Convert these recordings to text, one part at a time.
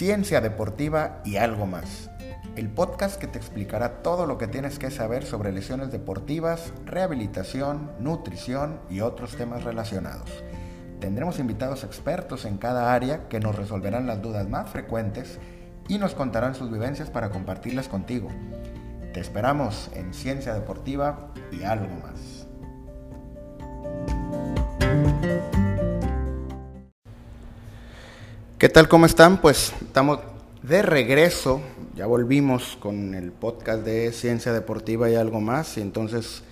Ciencia Deportiva y algo más. El podcast que te explicará todo lo que tienes que saber sobre lesiones deportivas, rehabilitación, nutrición y otros temas relacionados. Tendremos invitados expertos en cada área que nos resolverán las dudas más frecuentes y nos contarán sus vivencias para compartirlas contigo. Te esperamos en Ciencia Deportiva y algo más. ¿Qué tal? ¿Cómo están? Pues estamos de regreso. Ya volvimos con el podcast de Ciencia Deportiva y algo más. Y entonces,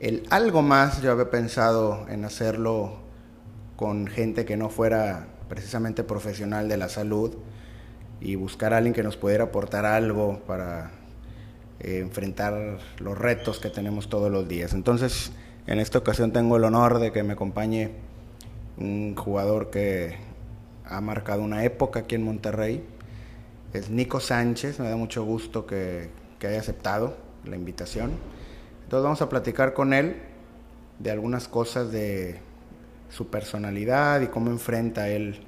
el algo más yo había pensado en hacerlo con gente que no fuera precisamente profesional de la salud y buscar a alguien que nos pudiera aportar algo para eh, enfrentar los retos que tenemos todos los días. Entonces, en esta ocasión tengo el honor de que me acompañe un jugador que ha marcado una época aquí en Monterrey. Es Nico Sánchez, me da mucho gusto que, haya aceptado la invitación. Entonces vamos a platicar con él de algunas cosas de su personalidad y cómo enfrenta él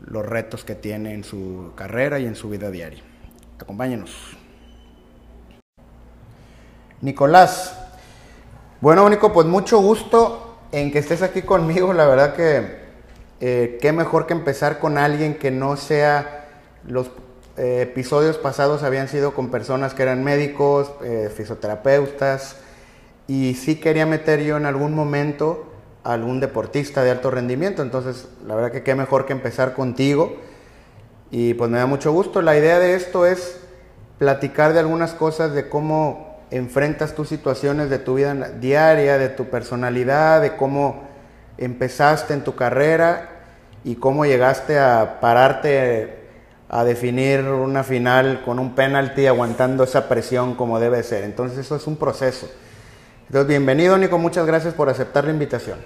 los retos que tiene en su carrera y en su vida diaria. Acompáñenos. Nicolás. Bueno, Nico, pues mucho gusto en que estés aquí conmigo. La verdad que eh, qué mejor que empezar con alguien que no sea los eh, episodios pasados habían sido con personas que eran médicos, eh, fisioterapeutas, y sí quería meter yo en algún momento algún deportista de alto rendimiento, entonces la verdad que qué mejor que empezar contigo, y pues me da mucho gusto. La idea de esto es platicar de algunas cosas, de cómo enfrentas tus situaciones de tu vida diaria, de tu personalidad, de cómo empezaste en tu carrera y cómo llegaste a pararte a definir una final con un penalti aguantando esa presión como debe ser. Entonces eso es un proceso. Entonces bienvenido Nico, muchas gracias por aceptar la invitación.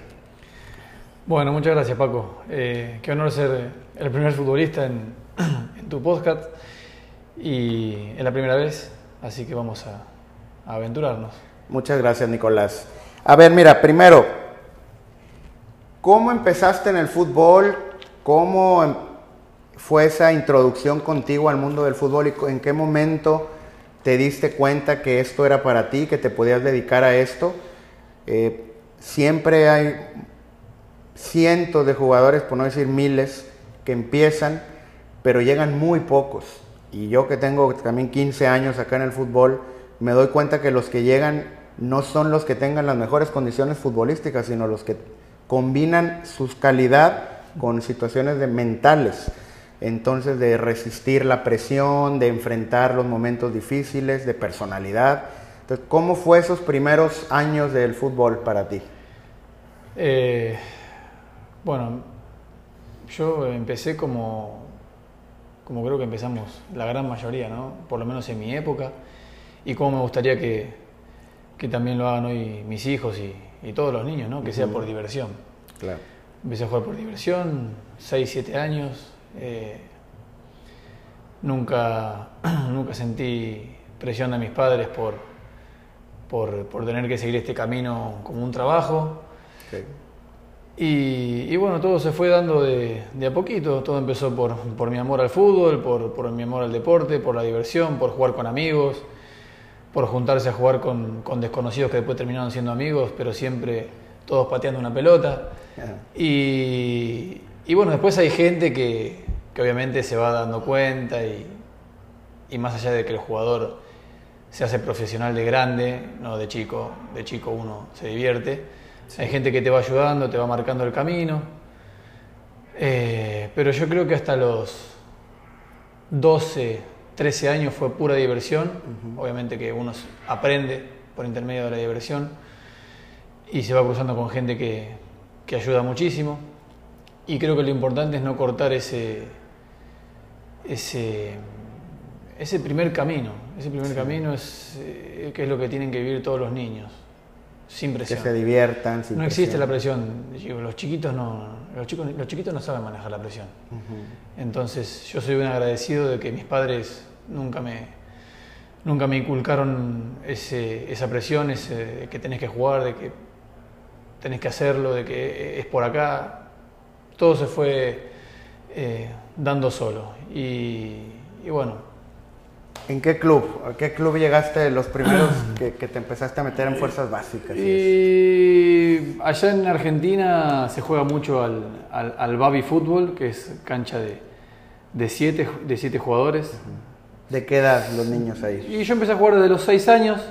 Bueno, muchas gracias Paco. Eh, qué honor ser el primer futbolista en, tu podcast y es la primera vez, así que vamos a, a aventurarnos. Muchas gracias Nicolás. A ver, mira, primero, ¿Cómo empezaste en el fútbol? ¿Cómo fue esa introducción contigo al mundo del fútbol y en qué momento te diste cuenta que esto era para ti, que te podías dedicar a esto? Eh, siempre hay cientos de jugadores, por no decir miles, que empiezan, pero llegan muy pocos. Y yo que tengo también 15 años acá en el fútbol, me doy cuenta que los que llegan no son los que tengan las mejores condiciones futbolísticas, sino los que combinan sus calidad con situaciones de mentales. Entonces, de resistir la presión, de enfrentar los momentos difíciles, de personalidad. Entonces, ¿cómo fue esos primeros años del fútbol para ti? Eh, bueno, yo empecé como, como creo que empezamos la gran mayoría, ¿no? Por lo menos en mi época. Y como me gustaría que, que también lo hagan hoy mis hijos y, y todos los niños, ¿no? Que sea por diversión. Claro. Empecé a jugar por diversión, 6, 7 años. Eh, nunca, nunca sentí presión de mis padres por, por, tener que seguir este camino como un trabajo. Y, bueno, todo se fue dando de, de a poquito. Todo empezó por, por mi amor al fútbol, por, por, mi amor al deporte, por la diversión, por jugar con amigos por juntarse a jugar con, con, desconocidos que después terminaron siendo amigos, pero siempre todos pateando una pelota. Y, y, bueno, después hay gente que, que, obviamente se va dando cuenta y, y, más allá de que el jugador se hace profesional de grande, no de chico, de chico uno se divierte. Hay gente que te va ayudando, te va marcando el camino. Eh, pero yo creo que hasta los 12, 13 años fue pura diversión, obviamente que uno aprende por intermedio de la diversión y se va cruzando con gente que, que, ayuda muchísimo. Y creo que lo importante es no cortar ese, ese, ese primer camino. Ese primer camino es, eh, que es lo que tienen que vivir todos los niños, sin presión. Que se diviertan. no existe la presión. Los chiquitos no, los, chicos, los chiquitos no saben manejar la presión. Entonces yo soy un agradecido de que mis padres nunca me, nunca me inculcaron ese, esa presión, ese, de que tenés que jugar, de que tenés que hacerlo, de que es por acá. Todo se fue eh, dando solo. Y, y, bueno. ¿En qué club? ¿A qué club llegaste los primeros que, que te empezaste a meter en fuerzas básicas? Y allá en Argentina se juega mucho al, al, al Babi Fútbol, que es cancha de, de, siete, de siete jugadores. ¿De qué edad los niños ahí? Y yo empecé a jugar desde los seis años.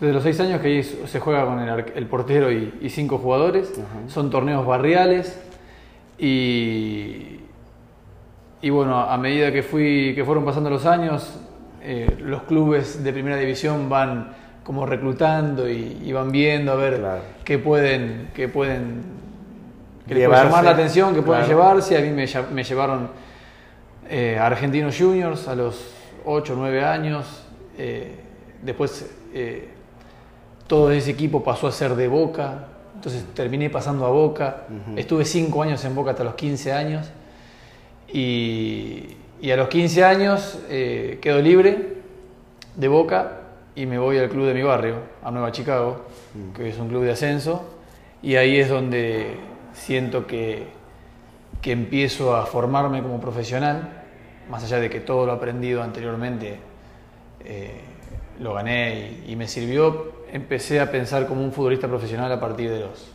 Desde los seis años que ahí se juega con el, el portero y, y, cinco jugadores. Son torneos barriales. Y, y bueno, a medida que, fui, que fueron pasando los años, eh, los clubes de primera división van como reclutando y, y van viendo a ver Claro. qué pueden, qué pueden que les puede llamar la atención, que pueden claro. llevarse. A mí me, llevaron eh, a Argentinos Juniors a los 8 o 9 años. eh, después eh, todo ese equipo pasó a ser de Boca. Entonces terminé pasando a Boca. Estuve 5 años en Boca hasta los 15 años. Y, y a los 15 años eh, quedo libre de Boca y me voy al club de mi barrio, a Nueva Chicago, que es un club de ascenso. Y ahí es donde siento que, que empiezo a formarme como profesional, más allá de que todo lo aprendido anteriormente eh, lo gané y, y me sirvió, empecé a pensar como un futbolista profesional a partir de los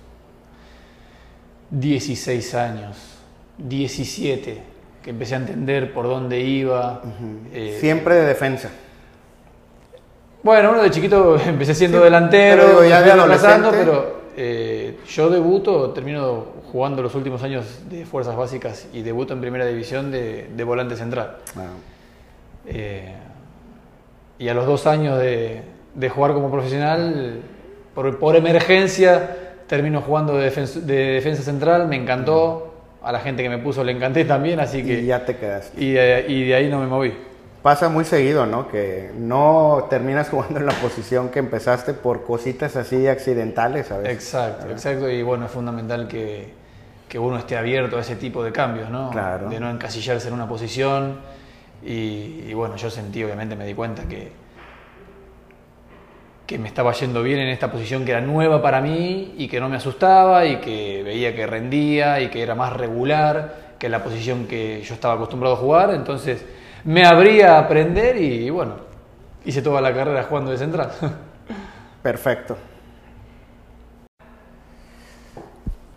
16 años, 17, que empecé a entender por dónde iba. eh, Siempre de defensa. bueno, uno de chiquito empecé siendo Sí, delantero, pero ya de adolescente. pero eh, yo debuto, termino jugando los últimos años de fuerzas básicas y debuto en primera división de, de volante central. Ah, Eh, y a los dos años de, de jugar como profesional, por, por emergencia, termino jugando de defensa central, me encantó, a la gente que me puso le encanté también, así que... y ya te quedaste. y, eh, y de ahí no me moví. Pasa muy seguido, ¿no? Que no terminas jugando en la posición que empezaste por cositas así accidentales, ¿sabes? Exacto, exacto. Y bueno, es fundamental que, que uno esté abierto a ese tipo de cambios, ¿no? Claro. De no encasillarse en una posición. Y, y bueno, yo sentí, obviamente, me di cuenta que, que me estaba yendo bien en esta posición que era nueva para mí y que no me asustaba y que veía que rendía y que era más regular que la posición que yo estaba acostumbrado a jugar. Entonces me abría a aprender y bueno, hice toda la carrera jugando de central. Perfecto.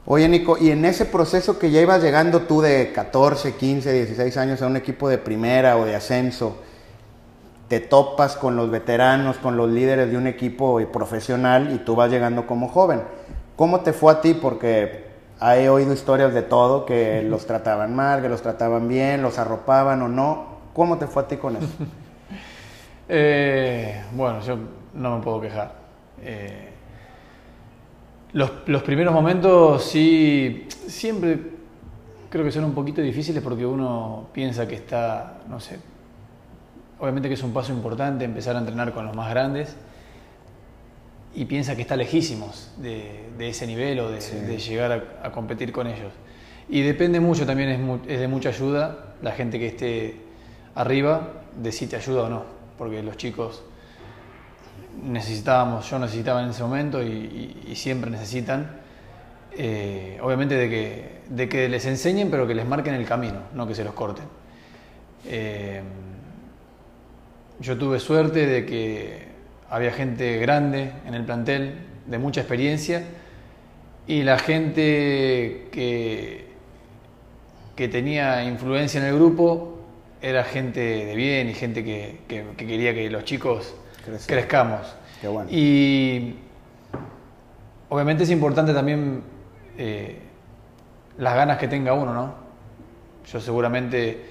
Oye, Nico, y en ese proceso que ya ibas llegando tú de 14, 15, 16 años a un equipo de primera o de ascenso, te topas con los veteranos, con los líderes de un equipo profesional y tú vas llegando como joven. ¿Cómo te fue a ti? Porque he oído historias de todo, que los trataban mal, que los trataban bien, los arropaban o no. ¿Cómo te fue a ti con eso? Eh, bueno, yo no me puedo quejar. Eh, los, los primeros momentos sí, siempre creo que son un poquito difíciles porque uno piensa que está, no sé, obviamente que es un paso importante empezar a entrenar con los más grandes y piensa que está lejísimos de, de ese nivel o de, de llegar a, a competir con ellos. Y depende mucho, también es, mu- es de mucha ayuda la gente que esté arriba de si te ayuda o no, porque los chicos necesitábamos, yo necesitaba en ese momento y, y- y siempre necesitan, eh, obviamente de que, de que les enseñen, pero que les marquen el camino, no que se los corten. Eh, yo tuve suerte de que había gente grande en el plantel, de mucha experiencia, y la gente que, que tenía influencia en el grupo era gente de bien y gente que, que- que quería que los chicos crezcamos. Qué bueno. Y obviamente es importante también eh, las ganas que tenga uno, ¿no? Yo seguramente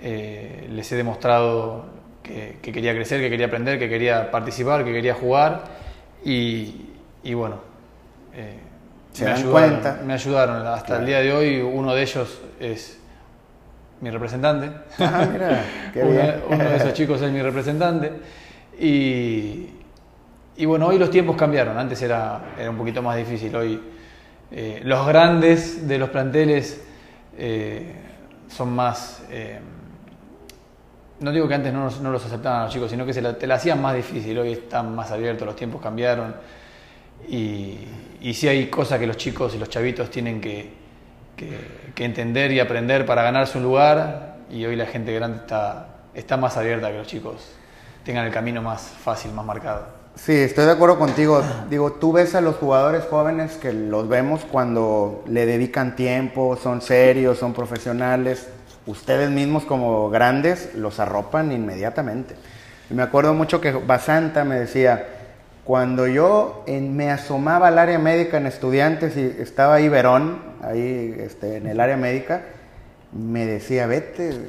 eh, les he demostrado que, que quería crecer, que quería aprender, que quería participar, que quería jugar y, y bueno, eh, Se me, dan ayudaron, cuenta. me ayudaron. Hasta el día de hoy uno de ellos es mi representante. Ah, mira, qué Uno- bien. uno de esos chicos es mi representante. Y, y bueno, hoy los tiempos cambiaron. Antes era, era un poquito más difícil. Hoy eh, los grandes de los planteles eh, son más... eh, no digo que antes no, los- aceptaban a los chicos, sino que se la, te la hacían más difícil. Hoy están más abiertos, los tiempos cambiaron. Y, y sí hay cosas que los chicos y los chavitos tienen que, que, entender y aprender para ganarse un lugar y hoy la gente grande está, está más abierta que los chicos tengan el camino más fácil, más marcado. Sí, estoy de acuerdo contigo. Digo, tú ves a los jugadores jóvenes que los vemos cuando le dedican tiempo, son serios, son profesionales. Ustedes mismos como grandes los arropan inmediatamente. Me acuerdo mucho que Basanta me decía, cuando yo me asomaba al área médica en estudiantes y estaba ahí Verón, ahí este, en el área médica, me decía, vete,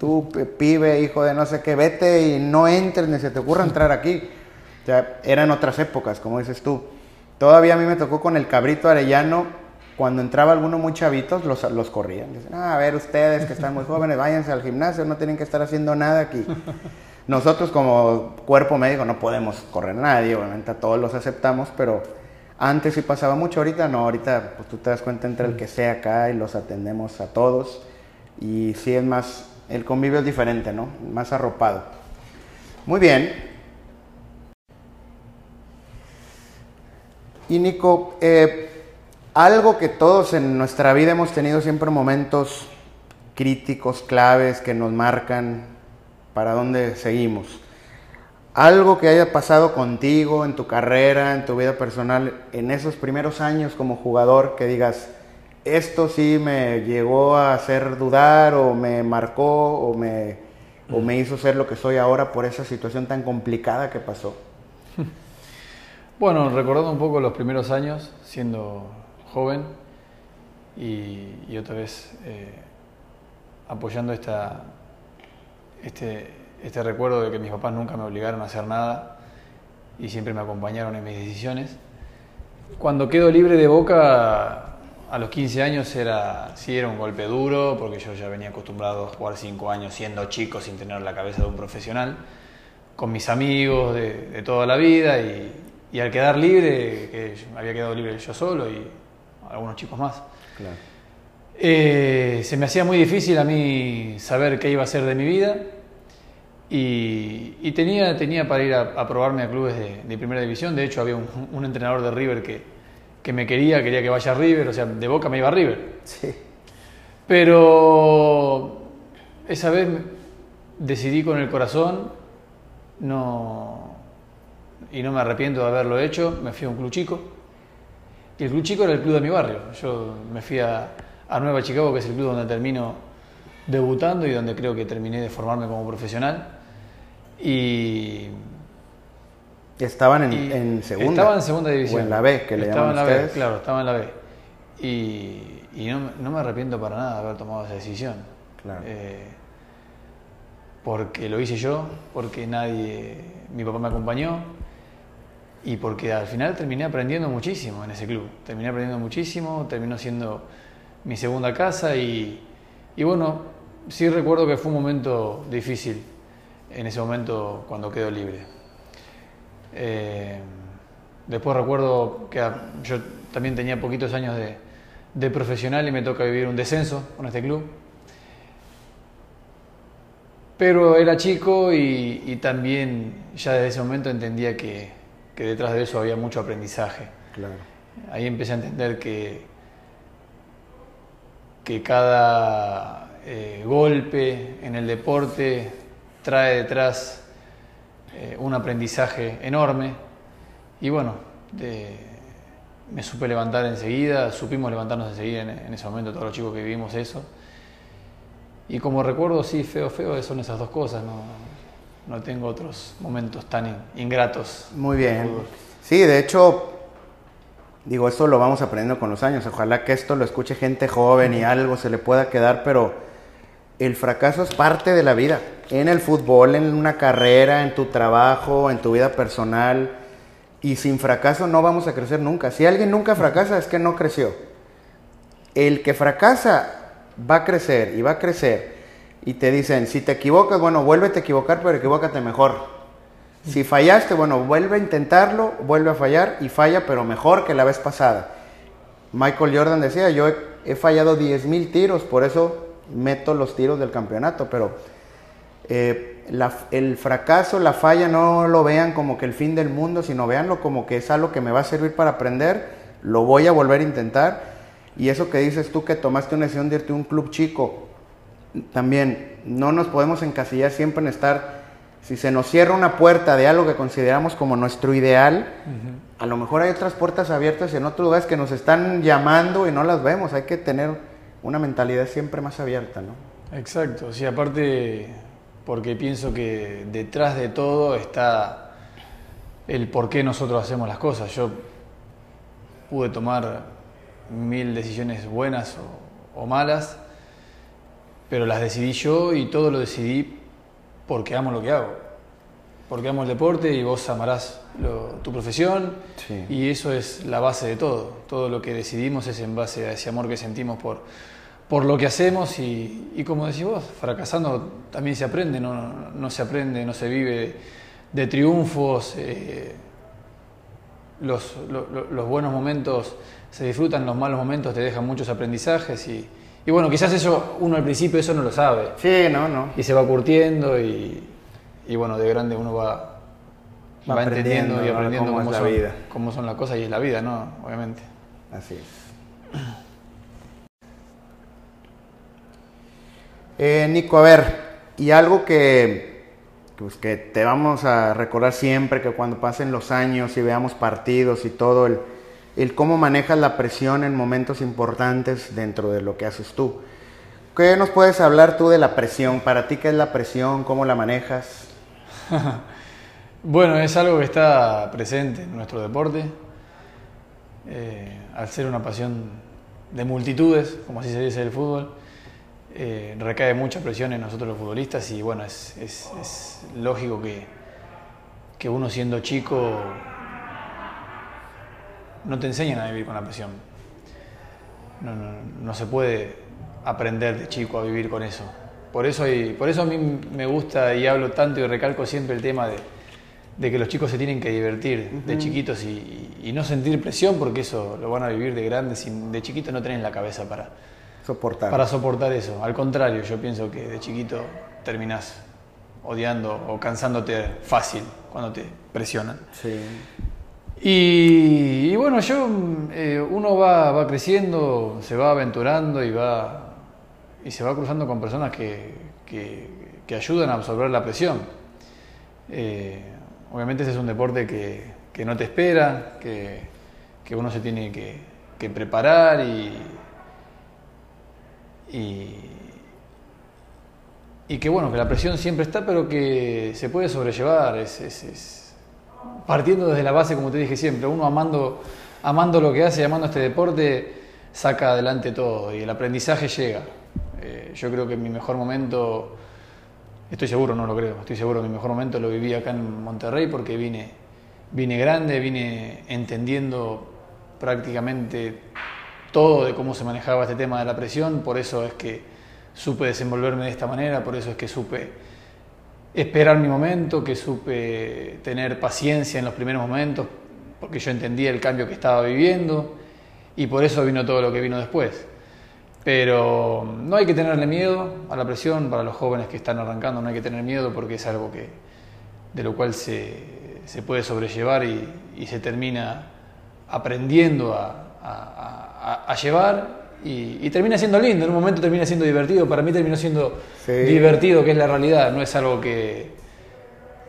tú pibe, hijo de no sé qué, vete y no entres, ni se te ocurra entrar aquí. O sea, eran otras épocas, como dices tú. Todavía a mí me tocó con el cabrito arellano, cuando entraba alguno muy chavitos, los, los corrían. Dicen, ah, a ver, ustedes que están muy jóvenes, váyanse al gimnasio, no tienen que estar haciendo nada aquí. Nosotros como cuerpo médico no podemos correr a nadie, obviamente a todos los aceptamos, pero antes sí pasaba mucho, ahorita no, ahorita pues tú te das cuenta entre el que sea acá y los atendemos a todos y sí es más, el convivio es diferente, ¿no? Más arropado. Muy bien. Y Nico, eh, algo que todos en nuestra vida hemos tenido siempre momentos críticos, claves, que nos marcan para dónde seguimos. Algo que haya pasado contigo en tu carrera, en tu vida personal, en esos primeros años como jugador, que digas, esto sí me llegó a hacer dudar o me marcó o me, o me hizo ser lo que soy ahora por esa situación tan complicada que pasó. Bueno, recordando un poco los primeros años, siendo joven y, otra vez eh, apoyando esta, este, este recuerdo de que mis papás nunca me obligaron a hacer nada y siempre me acompañaron en mis decisiones. Cuando quedo libre de boca, a los 15 años era, sí era un golpe duro, porque yo ya venía acostumbrado a jugar 5 años siendo chico sin tener la cabeza de un profesional, con mis amigos de, toda la vida y, al quedar libre, que había quedado libre yo solo y algunos chicos más. Eh, se me hacía muy difícil a mí saber qué iba a ser de mi vida y, tenía, tenía para ir a, probarme a clubes de, primera división. De hecho, había un, entrenador de River que, que, me quería, quería que vaya a River, o sea, de boca me iba a River. Sí. Pero esa vez decidí con el corazón no, y no me arrepiento de haberlo hecho. Me fui a un club chico. Y el club chico era el club de mi barrio. Yo me fui a, a Nueva Chicago, que es el club donde termino debutando y donde creo que terminé de formarme como profesional. Y. Estaban en, segunda. Estaban en segunda división. O en la B, que le llaman en la ustedes. B, claro, estaba en la B. Y, y no, no, me arrepiento para nada de haber tomado esa decisión. Claro. Eh, porque lo hice yo, porque nadie. Mi papá me acompañó y porque al final terminé aprendiendo muchísimo en ese club. Terminé aprendiendo muchísimo, terminó siendo mi segunda casa y, y bueno, sí recuerdo que fue un momento difícil en ese momento cuando quedo libre. Eh, después recuerdo que yo también tenía poquitos años de, profesional y me toca vivir un descenso con este club. Pero era chico y, también ya desde ese momento entendía que, que, detrás de eso había mucho aprendizaje. Claro. Ahí empecé a entender que, que cada eh, golpe en el deporte trae detrás eh, un aprendizaje enorme y bueno, me supe levantar enseguida, supimos levantarnos enseguida en, ese momento todos los chicos que vivimos eso. Y como recuerdo, sí, feo, feo, son esas dos cosas, no, no tengo otros momentos tan ingratos. Muy bien. Sí, de hecho, Digo, esto lo vamos aprendiendo con los años. Ojalá que esto lo escuche gente joven y algo se le pueda quedar, pero el fracaso es parte de la vida. En el fútbol, en una carrera, en tu trabajo, en tu vida personal. Y sin fracaso no vamos a crecer nunca. Si alguien nunca fracasa es que no creció. El que fracasa va a crecer y va a crecer. Y te dicen, si te equivocas, bueno, vuélvete a equivocar, pero equivócate mejor. Si fallaste, bueno, vuelve a intentarlo, vuelve a fallar y falla, pero mejor que la vez pasada. Michael Jordan decía, yo he, fallado 10.000 tiros, por eso meto los tiros del campeonato, pero eh, el fracaso, la falla, no lo vean como que el fin del mundo, sino véanlo como que es algo que me va a servir para aprender, lo voy a volver a intentar. Y eso que dices tú que tomaste una decisión de irte a un club chico, también no nos podemos encasillar siempre en estar, si se nos cierra una puerta de algo que consideramos como nuestro ideal, a lo mejor hay otras puertas abiertas en otros lugares que nos están llamando y no las vemos. Hay que tener una mentalidad siempre más abierta, ¿no? Exacto, sí, aparte porque pienso que detrás de todo está el por qué nosotros hacemos las cosas. Yo pude tomar mil decisiones buenas o, malas, pero las decidí yo y todo lo decidí porque amo lo que hago. Porque amo el deporte y vos amarás tu profesión y eso es la base de todo. Todo lo que decidimos es en base a ese amor que sentimos por, por lo que hacemos y, como decís vos, fracasando también se aprende, no, se aprende, no se vive de triunfos. Eh, los, los, buenos momentos se disfrutan, los malos momentos te dejan muchos aprendizajes y, y, bueno, quizás eso uno al principio eso no lo sabe. Sí, no, no. Y se va curtiendo y, y bueno, de grande uno va, va, entendiendo y aprendiendo cómo, son, vida. cómo son las cosas y es la vida, ¿no? Obviamente. Así es. Eh, Nico, a ver, y algo que pues que te vamos a recordar siempre que cuando pasen los años y veamos partidos y todo, el, el cómo manejas la presión en momentos importantes dentro de lo que haces tú. ¿Qué nos puedes hablar tú de la presión? ¿Para ti qué es la presión? ¿Cómo la manejas? bueno, es algo que está presente en nuestro deporte. Eh, al ser una pasión de multitudes, como así se dice el fútbol, eh, recae mucha presión en nosotros los futbolistas y bueno, es, es, lógico que, que, uno siendo chico no te enseñan a vivir con la presión. No, no, no, se puede aprender de chico a vivir con eso. Por eso, y, por eso a mí me gusta y hablo tanto y recalco siempre el tema de, de que los chicos se tienen que divertir de chiquitos y, y, no sentir presión porque eso lo van a vivir de grandes y de chiquitos no tienen la cabeza para, soportar. Para soportar eso. Al contrario, yo pienso que de chiquito terminas odiando o cansándote fácil cuando te presionan. Sí. Y, bueno, yo, eh, uno va, va, creciendo, se va aventurando y va y se va cruzando con personas que, que, ayudan a absorber la presión. Eh, obviamente ese es un deporte que, que no te espera, que, que uno se tiene que, que preparar y, y, y que bueno, que la presión siempre está, pero que se puede sobrellevar. Es, partiendo desde la base, como te dije siempre, uno amando, amando lo que hace, amando este deporte, saca adelante todo y el aprendizaje llega. Eh, yo creo que mi mejor momento, estoy seguro, no lo creo, estoy seguro que mi mejor momento lo viví acá en Monterrey porque vine, vine grande, vine entendiendo prácticamente todo de cómo se manejaba este tema de la presión, por eso es que supe desenvolverme de esta manera, por eso es que supe esperar mi momento, que supe tener paciencia en los primeros momentos, porque yo entendía el cambio que estaba viviendo y por eso vino todo lo que vino después. Pero no hay que tenerle miedo a la presión para los jóvenes que están arrancando, no hay que tener miedo porque es algo que, de lo cual se, se puede sobrellevar y, se termina aprendiendo a a, llevar y, termina siendo lindo, en un momento termina siendo divertido, para mí terminó siendo divertido, que es la realidad, no es algo que,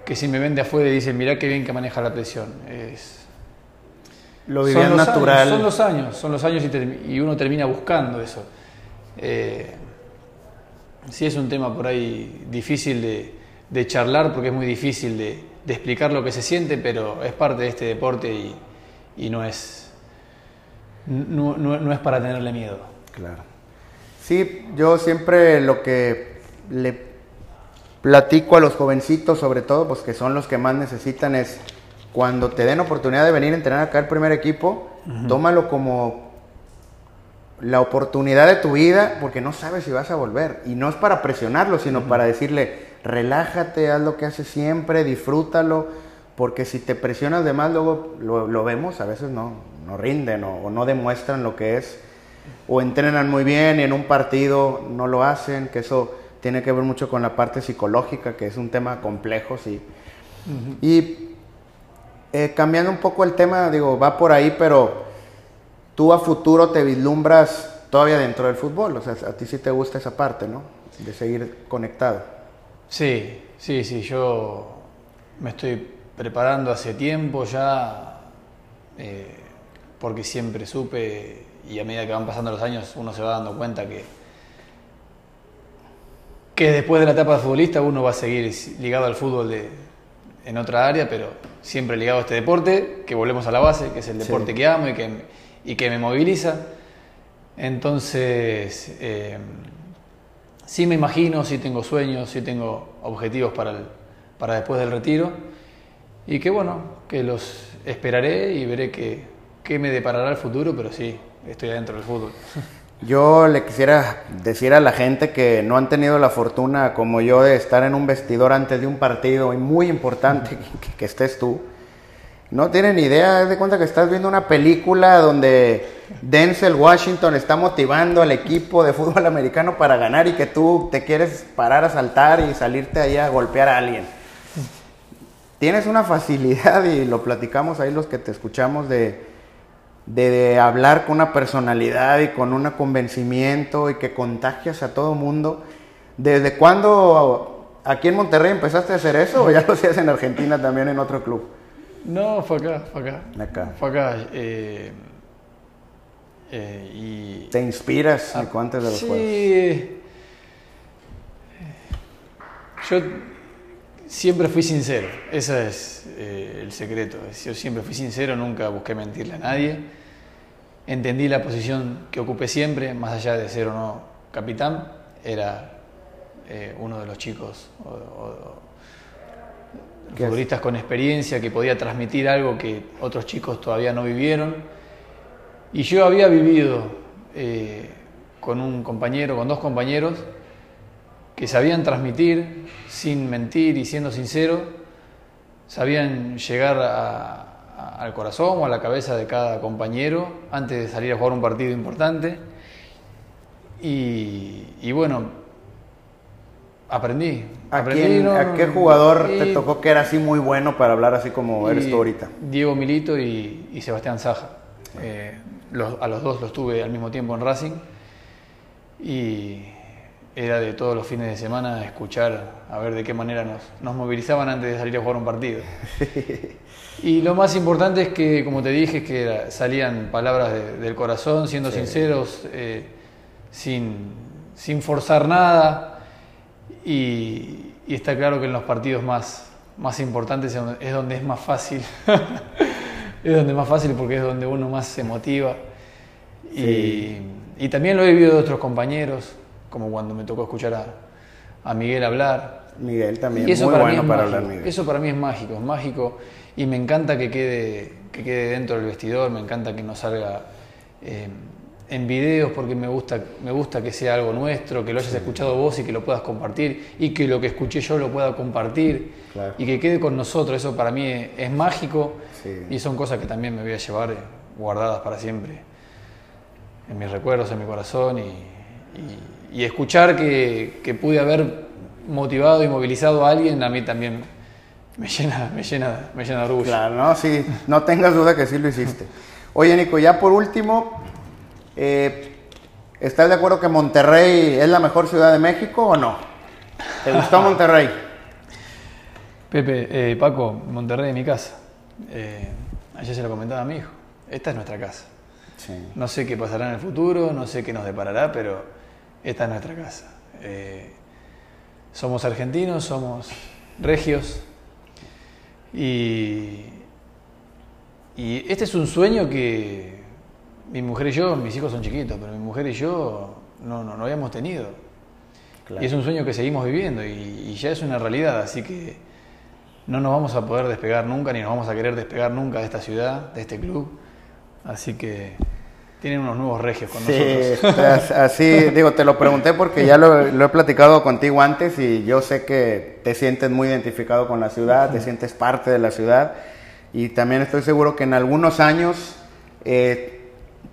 que si me vende afuera y dicen, mirá qué bien que maneja la presión. Es, Lo vivían natural. son los años, son los años y, uno termina buscando eso. Eh, sí es un tema por ahí difícil de, charlar porque es muy difícil de, explicar lo que se siente, pero es parte de este deporte y no es no, no, es para tenerle miedo. Claro. Sí, yo siempre lo que le platico a los jovencitos, sobre todo, pues que son los que más necesitan, es cuando te den oportunidad de venir a entrenar acá el primer equipo, tómalo como la oportunidad de tu vida, porque no sabes si vas a volver. Y no es para presionarlo, sino para decirle, relájate, haz lo que haces siempre, disfrútalo, porque si te presionas de más, luego lo, lo vemos, a veces no, no rinden o, no demuestran lo que es, o entrenan muy bien y en un partido no lo hacen, que eso tiene que ver mucho con la parte psicológica, que es un tema complejo, sí. Y eh, cambiando un poco el tema, digo, va por ahí, pero tú a futuro te vislumbras todavía dentro del fútbol, o sea, a ti sí te gusta esa parte, ¿no? De seguir conectado. Sí, sí, sí, yo me estoy preparando hace tiempo ya, eh, porque siempre supe y a medida que van pasando los años uno se va dando cuenta que, que después de la etapa de futbolista uno va a seguir ligado al fútbol de, en otra área, pero siempre ligado a este deporte, que volvemos a la base, que es el deporte que amo y que, y que me moviliza. Entonces, eh, sí me imagino, sí tengo sueños, sí tengo objetivos para, para después del retiro y que bueno, que los esperaré y veré qué, qué me deparará el futuro, pero sí, estoy adentro del fútbol. Yo le quisiera decir a la gente que no han tenido la fortuna como yo de estar en un vestidor antes de un partido y muy importante que, estés tú. No tienen idea, de cuenta que estás viendo una película donde Denzel Washington está motivando al equipo de fútbol americano para ganar y que tú te quieres parar a saltar y salirte ahí a golpear a alguien. Tienes una facilidad y lo platicamos ahí los que te escuchamos de de, hablar con una personalidad y con un convencimiento y que contagias a todo mundo. ¿Desde cuándo aquí en Monterrey empezaste a hacer eso o ya lo hacías en Argentina también en otro club? No, fue acá, fue acá. Acá. Fue acá. Eh, eh, y... ¿Te inspiras ah, antes de los sí, Yo siempre fui sincero, ese es eh, el secreto. Yo siempre fui sincero, nunca busqué mentirle a nadie entendí la posición que ocupé siempre, más allá de ser o no capitán, era eh, uno de los chicos futbolistas con experiencia que podía transmitir algo que otros chicos todavía no vivieron. Y yo había vivido eh, con un compañero, con dos compañeros, que sabían transmitir sin mentir y siendo sinceros, sabían llegar a, al corazón o a la cabeza de cada compañero antes de salir a jugar un partido importante. Y, bueno, aprendí. ¿A, qué jugador te tocó que era así muy bueno para hablar así como eres tú ahorita? Diego Milito y, Sebastián Saja. Eh, a los dos los tuve al mismo tiempo en Racing. Y era de todos los fines de semana escuchar a ver de qué manera nos, nos movilizaban antes de salir a jugar un partido. Y lo más importante es que, como te dije, que salían palabras del corazón, siendo sinceros, eh, sin, sin, forzar nada. Y, está claro que en los partidos más, más importantes es donde es más fácil. es donde es más fácil porque es donde uno más se motiva. Y, y, también lo he vivido de otros compañeros, como cuando me tocó escuchar a, a Miguel hablar. Miguel también, eso muy para bueno para hablar Miguel. Eso para mí es mágico, es mágico y me encanta que quede, que quede dentro del vestidor, me encanta que no salga eh, en videos porque me gusta, me gusta que sea algo nuestro, que lo hayas escuchado vos y que lo puedas compartir y que lo que escuché yo lo pueda compartir y que quede con nosotros. Eso para mí es, mágico y son cosas que también me voy a llevar guardadas para siempre en mis recuerdos, en mi corazón y, escuchar que, que pude haber motivado y movilizado a alguien a mí también me llena, me llena, me llena de orgullo. Claro, no, sí, no tengas duda que sí lo hiciste. Oye, Nico, ya por último, eh, ¿estás de acuerdo que Monterrey es la mejor ciudad de México o no? ¿Te gustó Monterrey? Pepe, eh, Paco, Monterrey es mi casa. Eh, ayer se lo comentaba a mi hijo. Esta es nuestra casa. Sí. No sé qué pasará en el futuro, no sé qué nos deparará, pero esta es nuestra casa. somos argentinos, somos regios, y, este es un sueño que mi mujer y yo, mis hijos son chiquitos, pero mi mujer y yo no, no, habíamos tenido. Y es un sueño que seguimos viviendo y, ya es una realidad, así que no nos vamos a poder despegar nunca, ni nos vamos a querer despegar nunca de esta ciudad, de este club. Así que tienen unos nuevos regios con nosotros. así, digo, te lo pregunté porque ya lo, he platicado contigo antes y yo sé que te sientes muy identificado con la ciudad, te sientes parte de la ciudad y también estoy seguro que en algunos años eh,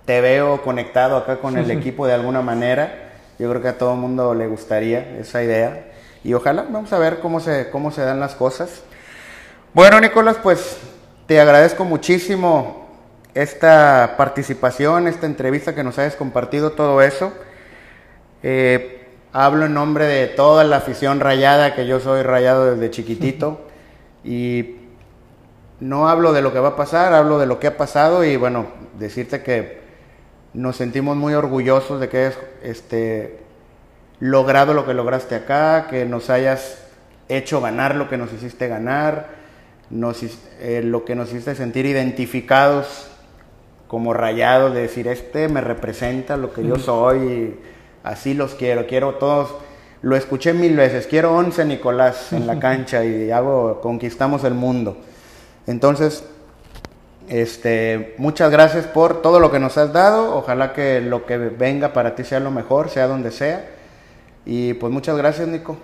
te veo conectado acá con el equipo de alguna manera. Yo creo que a todo el mundo le gustaría esa idea y ojalá vamos a ver cómo se, cómo se dan las cosas. Bueno, Nicolás, pues te agradezco muchísimo esta participación, esta entrevista que nos hayas compartido, todo eso. Eh, hablo en nombre de toda la afición rayada, que yo soy rayado desde chiquitito. y no hablo de lo que va a pasar, hablo de lo que ha pasado y bueno, decirte que nos sentimos muy orgullosos de que hayas este, logrado lo que lograste acá, que nos hayas hecho ganar lo que nos hiciste ganar, nos, eh, lo que nos hiciste sentir identificados como rayados, de decir, este me representa lo que yo soy, y así los quiero, quiero todos, lo escuché mil veces, quiero 11 Nicolás en la cancha y hago, conquistamos el mundo. Entonces, este, muchas gracias por todo lo que nos has dado. Ojalá que lo que venga para ti sea lo mejor, sea donde sea. Y pues muchas gracias, Nico.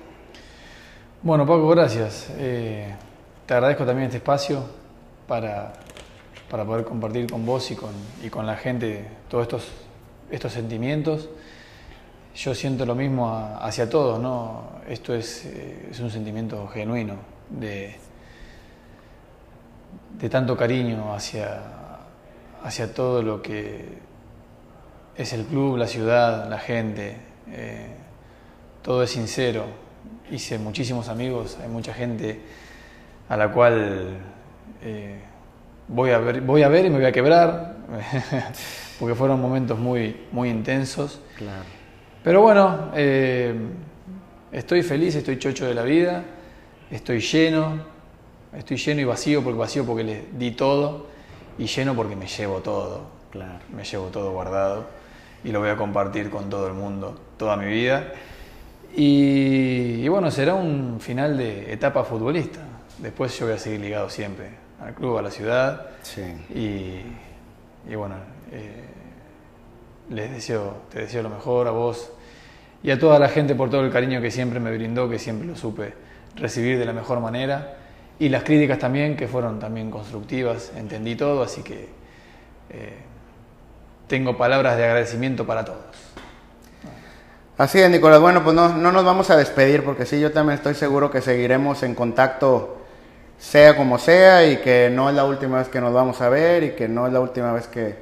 Bueno, Paco, gracias. Eh, te agradezco también este espacio para, para, poder compartir con vos y con, y con la gente todos estos, estos sentimientos. Yo siento lo mismo hacia todos, ¿no? Esto es, eh, es un sentimiento genuino de de tanto cariño hacia, hacia todo lo que es el club, la ciudad, la gente. Eh, todo es sincero. Hice muchísimos amigos, hay mucha gente a la cual eh, voy, a ver, voy a ver y me voy a quebrar, porque fueron momentos muy, muy intensos. Pero bueno, eh, estoy feliz, estoy chocho de la vida, estoy lleno, Estoy lleno y vacío porque vacío porque le di todo y lleno porque me llevo todo. Claro. Me llevo todo guardado y lo voy a compartir con todo el mundo toda mi vida. Y, bueno, será un final de etapa futbolista. Después yo voy a seguir ligado siempre al club, a la ciudad. Sí. Y, bueno, eh, les deseo, te deseo lo mejor a vos y a toda la gente por todo el cariño que siempre me brindó, que siempre lo supe recibir de la mejor manera y las críticas también, que fueron también constructivas, entendí todo, así que eh, tengo palabras de agradecimiento para todos. Así es, Nicolás. Bueno, pues no, nos vamos a despedir porque sí, yo también estoy seguro que seguiremos en contacto, sea como sea, y que no es la última vez que nos vamos a ver y que no es la última vez que,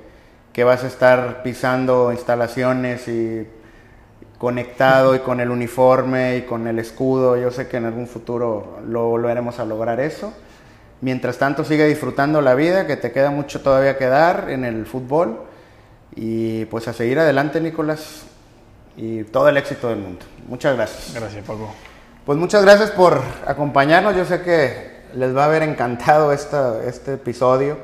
que vas a estar pisando instalaciones y conectado y con el uniforme y con el escudo. Yo sé que en algún futuro lo volveremos a lograr eso. Mientras tanto, sigue disfrutando la vida, que te queda mucho todavía que dar en el fútbol. Y pues a seguir adelante, Nicolás. Y todo el éxito del mundo. Muchas gracias. Gracias, Paco. Pues muchas gracias por acompañarnos. Yo sé que les va a haber encantado este episodio.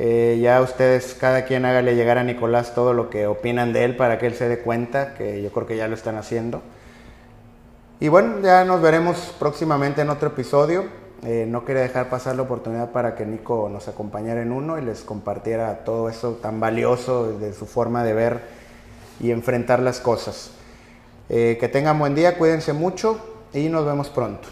Eh, ya ustedes, cada quien hágale llegar a Nicolás todo lo que opinan de él para que él se dé cuenta, que yo creo que ya lo están haciendo. Y bueno, ya nos veremos próximamente en otro episodio. Eh, no quería dejar pasar la oportunidad para que Nico nos acompañara en uno y les compartiera todo eso tan valioso de su forma de ver y enfrentar las cosas. Eh, que tengan buen día, cuídense mucho y nos vemos pronto.